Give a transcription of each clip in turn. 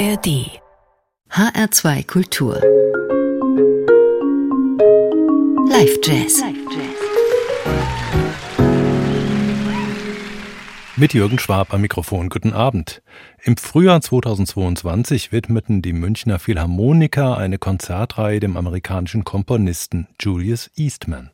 ARD HR2 Kultur Live Jazz Mit Jürgen Schwab am Mikrofon. Guten Abend. Im Frühjahr 2022 widmeten die Münchner Philharmoniker eine Konzertreihe dem amerikanischen Komponisten Julius Eastman.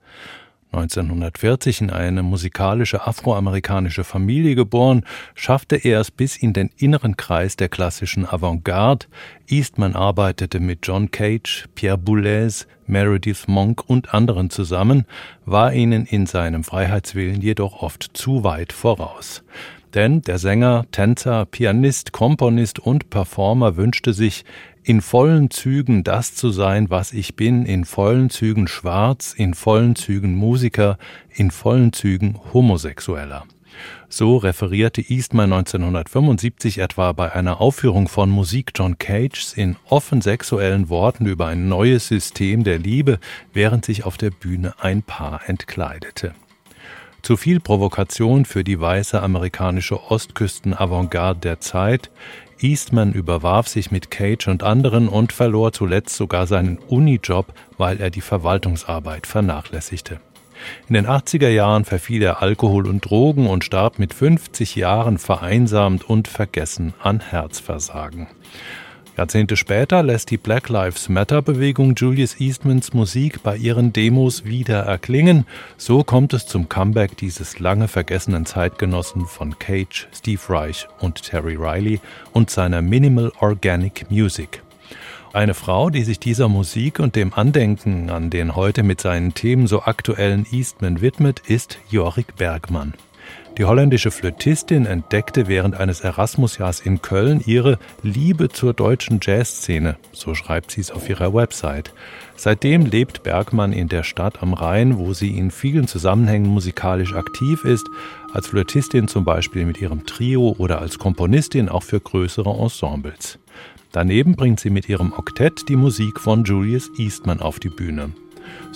1940 in eine musikalische afroamerikanische Familie geboren, schaffte er es bis in den inneren Kreis der klassischen Avantgarde. Eastman arbeitete mit John Cage, Pierre Boulez, Meredith Monk und anderen zusammen, war ihnen in seinem Freiheitswillen jedoch oft zu weit voraus. Denn der Sänger, Tänzer, Pianist, Komponist und Performer wünschte sich, in vollen Zügen das zu sein, was ich bin, in vollen Zügen schwarz, in vollen Zügen Musiker, in vollen Zügen Homosexueller. So referierte Eastman 1975 etwa bei einer Aufführung von Musik John Cages in offen sexuellen Worten über ein neues System der Liebe, während sich auf der Bühne ein Paar entkleidete. Zu viel Provokation für die weiße amerikanische Ostküsten-Avantgarde der Zeit, Eastman überwarf sich mit Cage und anderen und verlor zuletzt sogar seinen Unijob, weil er die Verwaltungsarbeit vernachlässigte. In den 80er Jahren verfiel er Alkohol und Drogen und starb mit 50 Jahren vereinsamt und vergessen an Herzversagen. Jahrzehnte später lässt die Black Lives Matter Bewegung Julius Eastmans Musik bei ihren Demos wieder erklingen. So kommt es zum Comeback dieses lange vergessenen Zeitgenossen von Cage, Steve Reich und Terry Riley und seiner Minimal Organic Music. Eine Frau, die sich dieser Musik und dem Andenken an den heute mit seinen Themen so aktuellen Eastman widmet, ist Jorik Bergmann. Die holländische Flötistin entdeckte während eines Erasmusjahrs in Köln ihre Liebe zur deutschen Jazzszene, so schreibt sie es auf ihrer Website. Seitdem lebt Bergmann in der Stadt am Rhein, wo sie in vielen Zusammenhängen musikalisch aktiv ist, als Flötistin zum Beispiel mit ihrem Trio oder als Komponistin auch für größere Ensembles. Daneben bringt sie mit ihrem Oktett die Musik von Julius Eastman auf die Bühne.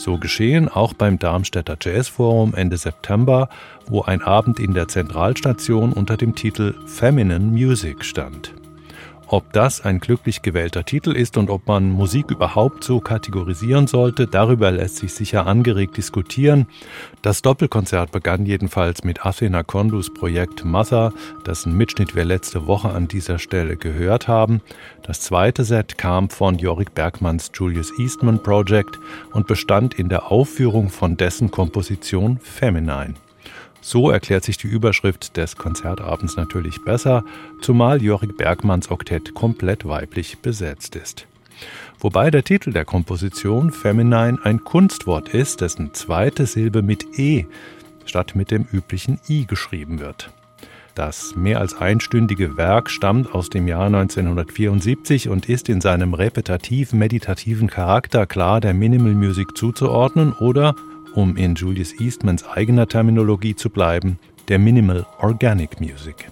So geschehen auch beim Darmstädter Jazzforum Ende September, wo ein Abend in der Zentralstation unter dem Titel Feminine Music stand. Ob das ein glücklich gewählter Titel ist und ob man Musik überhaupt so kategorisieren sollte, darüber lässt sich sicher angeregt diskutieren. Das Doppelkonzert begann jedenfalls mit Athena Kondus Projekt Mother, dessen Mitschnitt wir letzte Woche an dieser Stelle gehört haben. Das zweite Set kam von Jorik Bergmanns Julius Eastman Project und bestand in der Aufführung von dessen Komposition Feminine. So erklärt sich die Überschrift des Konzertabends natürlich besser, zumal Jorik Bergmanns Oktett komplett weiblich besetzt ist. Wobei der Titel der Komposition Feminine ein Kunstwort ist, dessen zweite Silbe mit E statt mit dem üblichen I geschrieben wird. Das mehr als einstündige Werk stammt aus dem Jahr 1974 und ist in seinem repetitiv-meditativen Charakter klar der Minimal Music zuzuordnen oder um in Julius Eastmans eigener Terminologie zu bleiben, der Minimal Organic Music.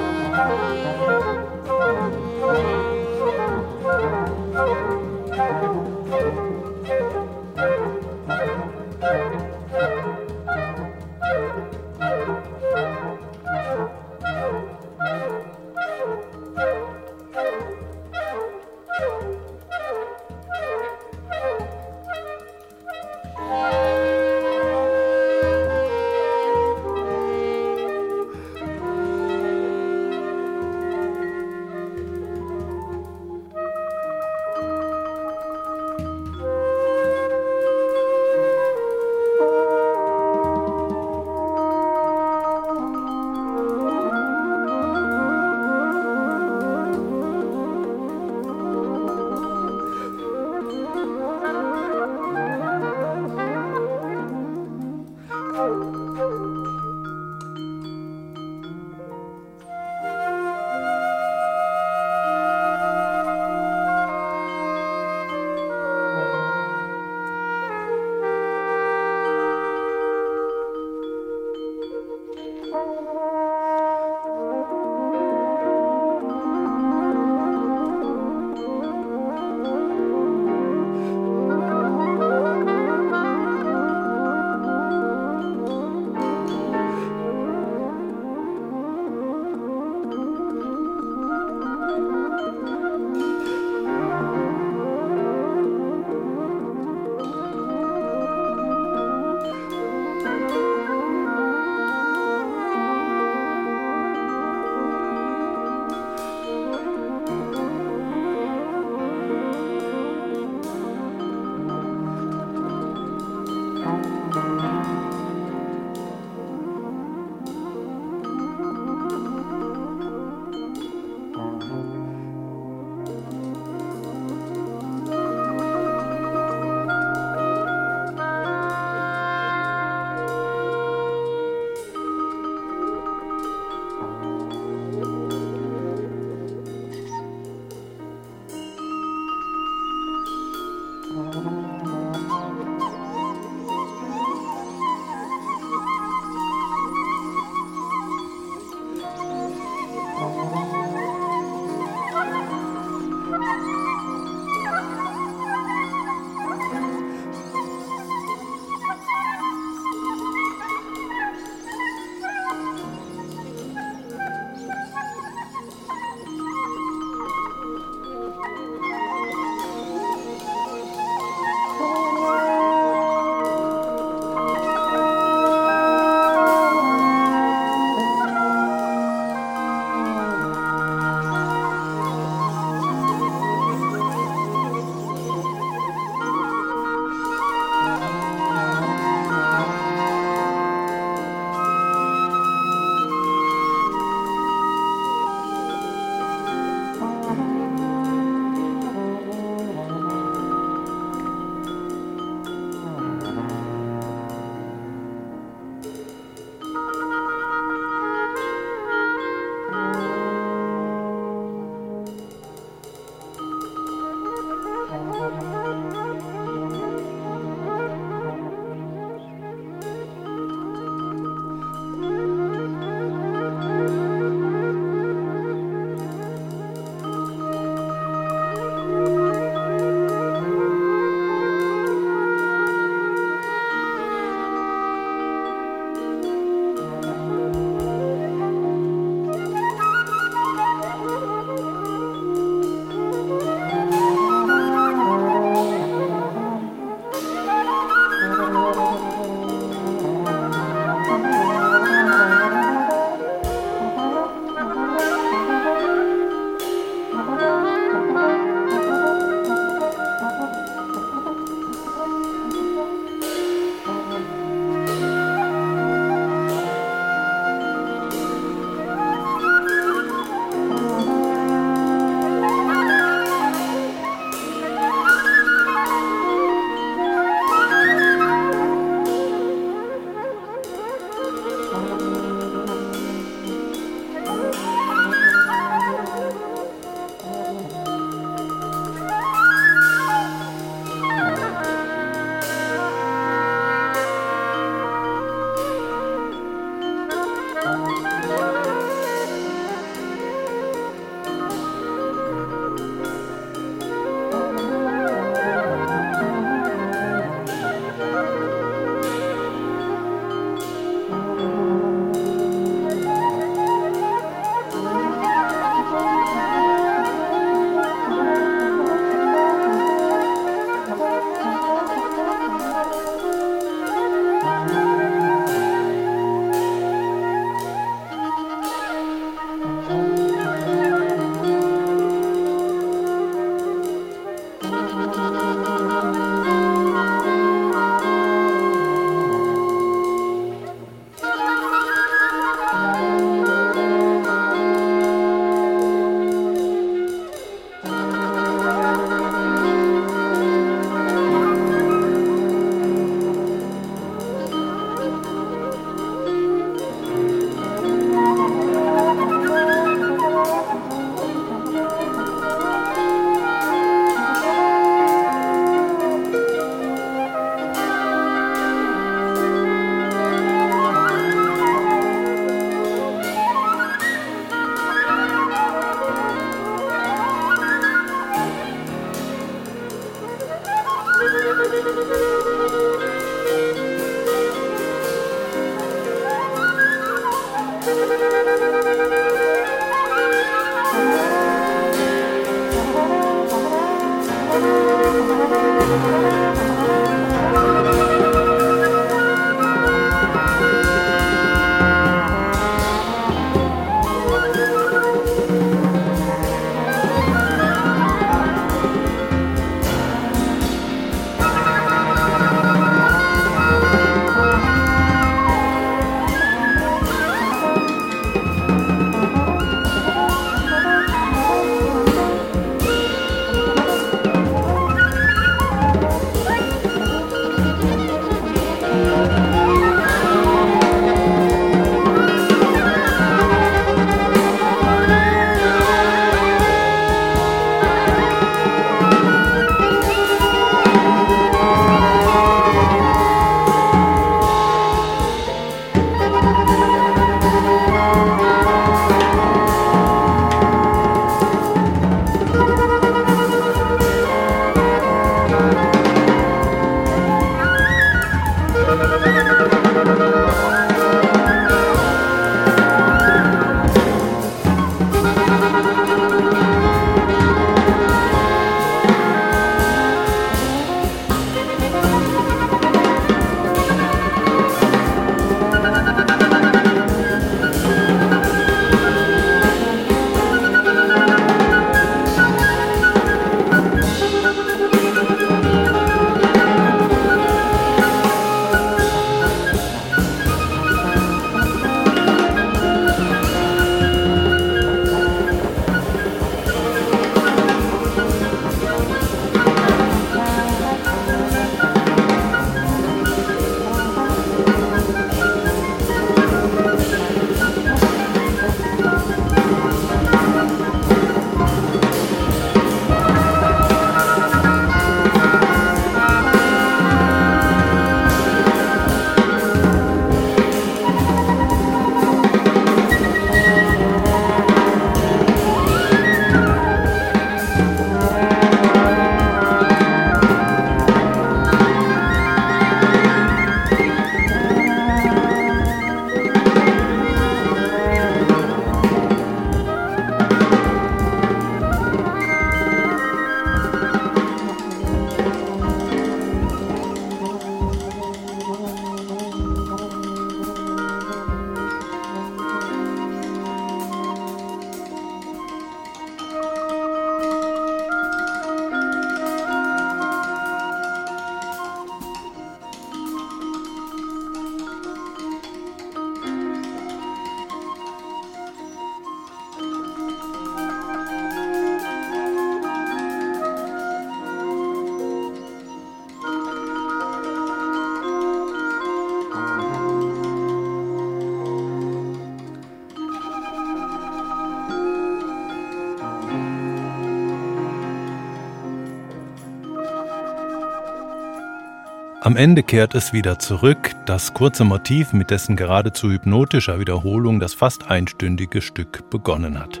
Ende kehrt es wieder zurück, das kurze Motiv, mit dessen geradezu hypnotischer Wiederholung das fast einstündige Stück begonnen hat.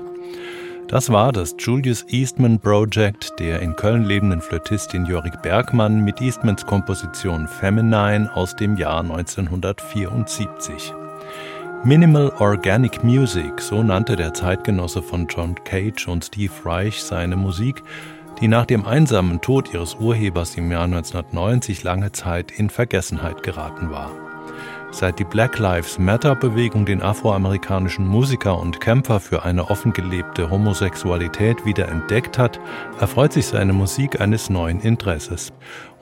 Das war das Julius Eastman Project der in Köln lebenden Flötistin Jorik Bergmann mit Eastmans Komposition Feminine aus dem Jahr 1974. Minimal Organic Music, so nannte der Zeitgenosse von John Cage und Steve Reich seine Musik, die nach dem einsamen Tod ihres Urhebers im Jahr 1990 lange Zeit in Vergessenheit geraten war. Seit die Black Lives Matter-Bewegung den afroamerikanischen Musiker und Kämpfer für eine offengelebte Homosexualität wieder entdeckt hat, erfreut sich seine Musik eines neuen Interesses.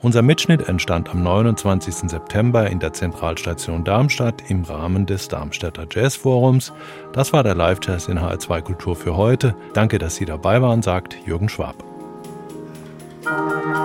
Unser Mitschnitt entstand am 29. September in der Zentralstation Darmstadt im Rahmen des Darmstädter Jazzforums. Das war der Live-Test in HR2 Kultur für heute. Danke, dass Sie dabei waren, sagt Jürgen Schwab. Thank you.